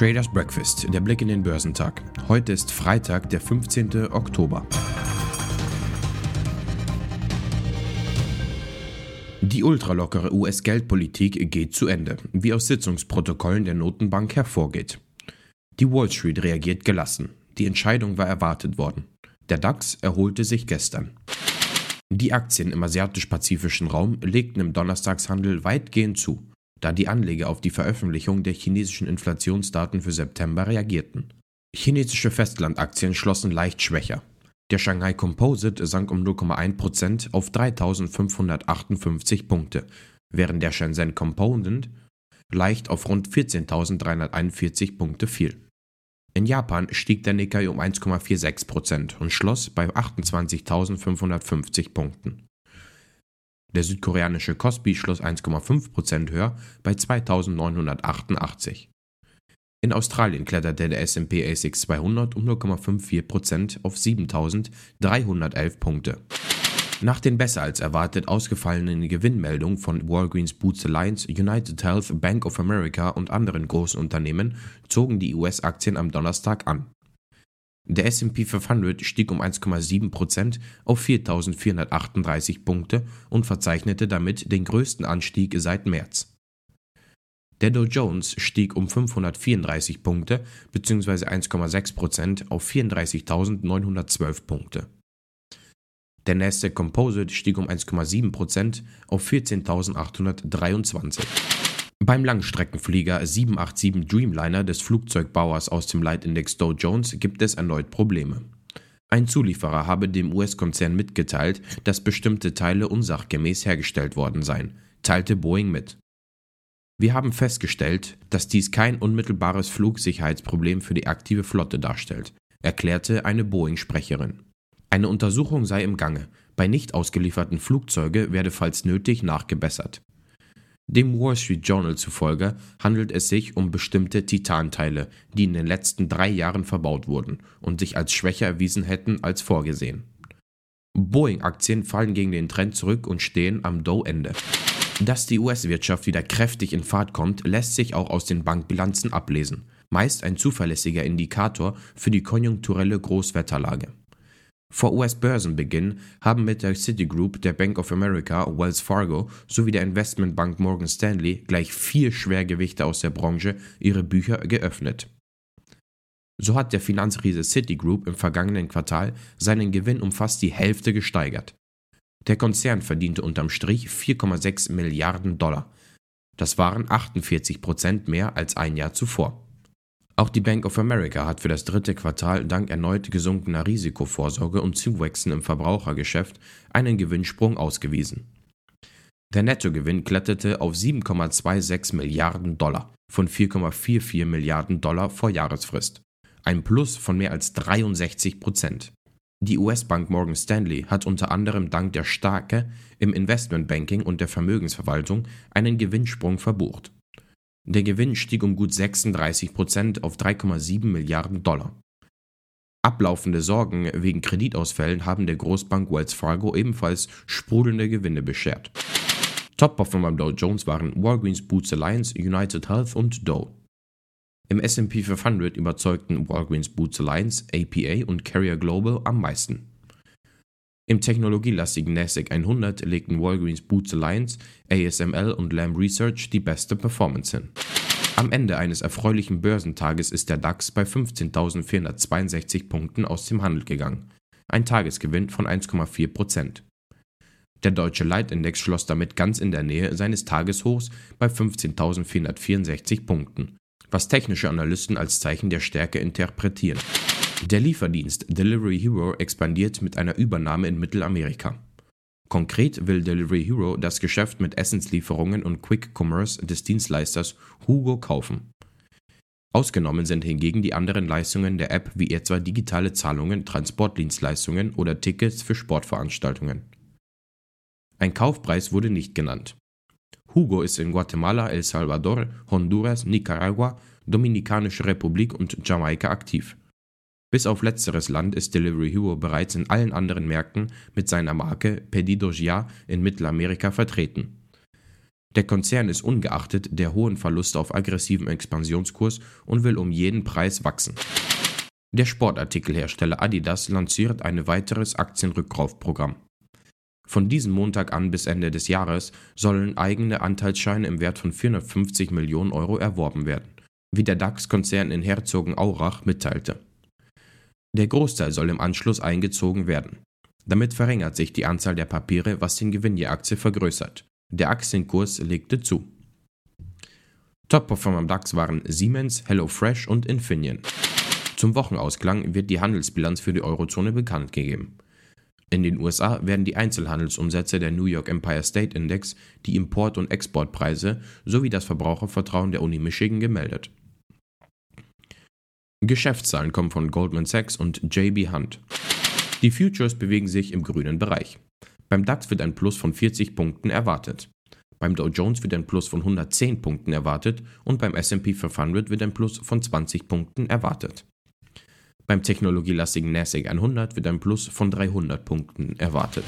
Traders Breakfast, der Blick in den Börsentag. Heute ist Freitag, der 15. Oktober. Die ultralockere US-Geldpolitik geht zu Ende, wie aus Sitzungsprotokollen der Notenbank hervorgeht. Die Wall Street reagiert gelassen. Die Entscheidung war erwartet worden. Der DAX erholte sich gestern. Die Aktien im asiatisch-pazifischen Raum legten im Donnerstagshandel weitgehend zu da die Anleger auf die Veröffentlichung der chinesischen Inflationsdaten für September reagierten. Chinesische Festlandaktien schlossen leicht schwächer. Der Shanghai Composite sank um 0,1% auf 3558 Punkte, während der Shenzhen Component leicht auf rund 14.341 Punkte fiel. In Japan stieg der Nikkei um 1,46% und schloss bei 28.550 Punkten. Der südkoreanische Kospi schloss 1,5% höher bei 2988. In Australien kletterte der S&P ASX 200 um 0,54% auf 7311 Punkte. Nach den besser als erwartet ausgefallenen Gewinnmeldungen von Walgreens Boots Alliance, United Health, Bank of America und anderen großen Unternehmen zogen die US-Aktien am Donnerstag an. Der S&P 500 stieg um 1,7% auf 4.438 Punkte und verzeichnete damit den größten Anstieg seit März. Der Dow Jones stieg um 534 Punkte bzw. 1,6% auf 34.912 Punkte. Der Nasdaq Composite stieg um 1,7% auf 14.823. Beim Langstreckenflieger 787 Dreamliner des Flugzeugbauers aus dem Leitindex Dow Jones gibt es erneut Probleme. Ein Zulieferer habe dem US-Konzern mitgeteilt, dass bestimmte Teile unsachgemäß hergestellt worden seien, teilte Boeing mit. Wir haben festgestellt, dass dies kein unmittelbares Flugsicherheitsproblem für die aktive Flotte darstellt, erklärte eine Boeing-Sprecherin. Eine Untersuchung sei im Gange. Bei nicht ausgelieferten Flugzeuge werde falls nötig nachgebessert. Dem Wall Street Journal zufolge handelt es sich um bestimmte Titanteile, die in den letzten drei Jahren verbaut wurden und sich als schwächer erwiesen hätten als vorgesehen. Boeing-Aktien fallen gegen den Trend zurück und stehen am Dow-Ende. Dass die US-Wirtschaft wieder kräftig in Fahrt kommt, lässt sich auch aus den Bankbilanzen ablesen, meist ein zuverlässiger Indikator für die konjunkturelle Großwetterlage. Vor US-Börsenbeginn haben mit der Citigroup, der Bank of America, Wells Fargo sowie der Investmentbank Morgan Stanley gleich vier Schwergewichte aus der Branche ihre Bücher geöffnet. So hat der Finanzriese Citigroup im vergangenen Quartal seinen Gewinn um fast die Hälfte gesteigert. Der Konzern verdiente unterm Strich 4,6 Milliarden Dollar. Das waren 48 Prozent mehr als ein Jahr zuvor. Auch die Bank of America hat für das dritte Quartal dank erneut gesunkener Risikovorsorge und Zuwächsen im Verbrauchergeschäft einen Gewinnsprung ausgewiesen. Der Nettogewinn kletterte auf 7,26 Milliarden Dollar von 4,44 Milliarden Dollar vor Jahresfrist, ein Plus von mehr als 63 Prozent. Die US-Bank Morgan Stanley hat unter anderem dank der Stärke im Investmentbanking und der Vermögensverwaltung einen Gewinnsprung verbucht. Der Gewinn stieg um gut 36 Prozent auf 3,7 Milliarden Dollar. Ablaufende Sorgen wegen Kreditausfällen haben der Großbank Wells Fargo ebenfalls sprudelnde Gewinne beschert. Top-Performer beim Dow Jones waren Walgreens Boots Alliance, United Health und Dow. Im S&P 500 überzeugten Walgreens Boots Alliance, APA und Carrier Global am meisten. Im technologielastigen NASDAQ 100 legten Walgreens Boots Alliance, ASML und Lamb Research die beste Performance hin. Am Ende eines erfreulichen Börsentages ist der DAX bei 15.462 Punkten aus dem Handel gegangen, ein Tagesgewinn von 1,4% Der deutsche Leitindex schloss damit ganz in der Nähe seines Tageshochs bei 15.464 Punkten, was technische Analysten als Zeichen der Stärke interpretieren. Der Lieferdienst Delivery Hero expandiert mit einer Übernahme in Mittelamerika. Konkret will Delivery Hero das Geschäft mit Essenslieferungen und Quick Commerce des Dienstleisters Hugo kaufen. Ausgenommen sind hingegen die anderen Leistungen der App wie etwa digitale Zahlungen, Transportdienstleistungen oder Tickets für Sportveranstaltungen. Ein Kaufpreis wurde nicht genannt. Hugo ist in Guatemala, El Salvador, Honduras, Nicaragua, Dominikanische Republik und Jamaika aktiv. Bis auf letzteres Land ist Delivery Hero bereits in allen anderen Märkten mit seiner Marke Pedido Ya in Mittelamerika vertreten. Der Konzern ist ungeachtet der hohen Verluste auf aggressivem Expansionskurs und will um jeden Preis wachsen. Der Sportartikelhersteller Adidas lanciert ein weiteres Aktienrückkaufprogramm. Von diesem Montag an bis Ende des Jahres sollen eigene Anteilsscheine im Wert von 450 Millionen Euro erworben werden, wie der DAX-Konzern in Herzogenaurach mitteilte. Der Großteil soll im Anschluss eingezogen werden. Damit verringert sich die Anzahl der Papiere, was den Gewinn der Aktie vergrößert. Der Aktienkurs legte zu. Top-Performer am DAX waren Siemens, HelloFresh und Infineon. Zum Wochenausklang wird die Handelsbilanz für die Eurozone bekannt gegeben. In den USA werden die Einzelhandelsumsätze der New York Empire State Index, die Import- und Exportpreise sowie das Verbrauchervertrauen der Uni Michigan gemeldet. Geschäftszahlen kommen von Goldman Sachs und JB Hunt. Die Futures bewegen sich im grünen Bereich. Beim DAX wird ein Plus von 40 Punkten erwartet. Beim Dow Jones wird ein Plus von 110 Punkten erwartet und beim SP 500 wird ein Plus von 20 Punkten erwartet. Beim technologielastigen NASDAQ 100 wird ein Plus von 300 Punkten erwartet.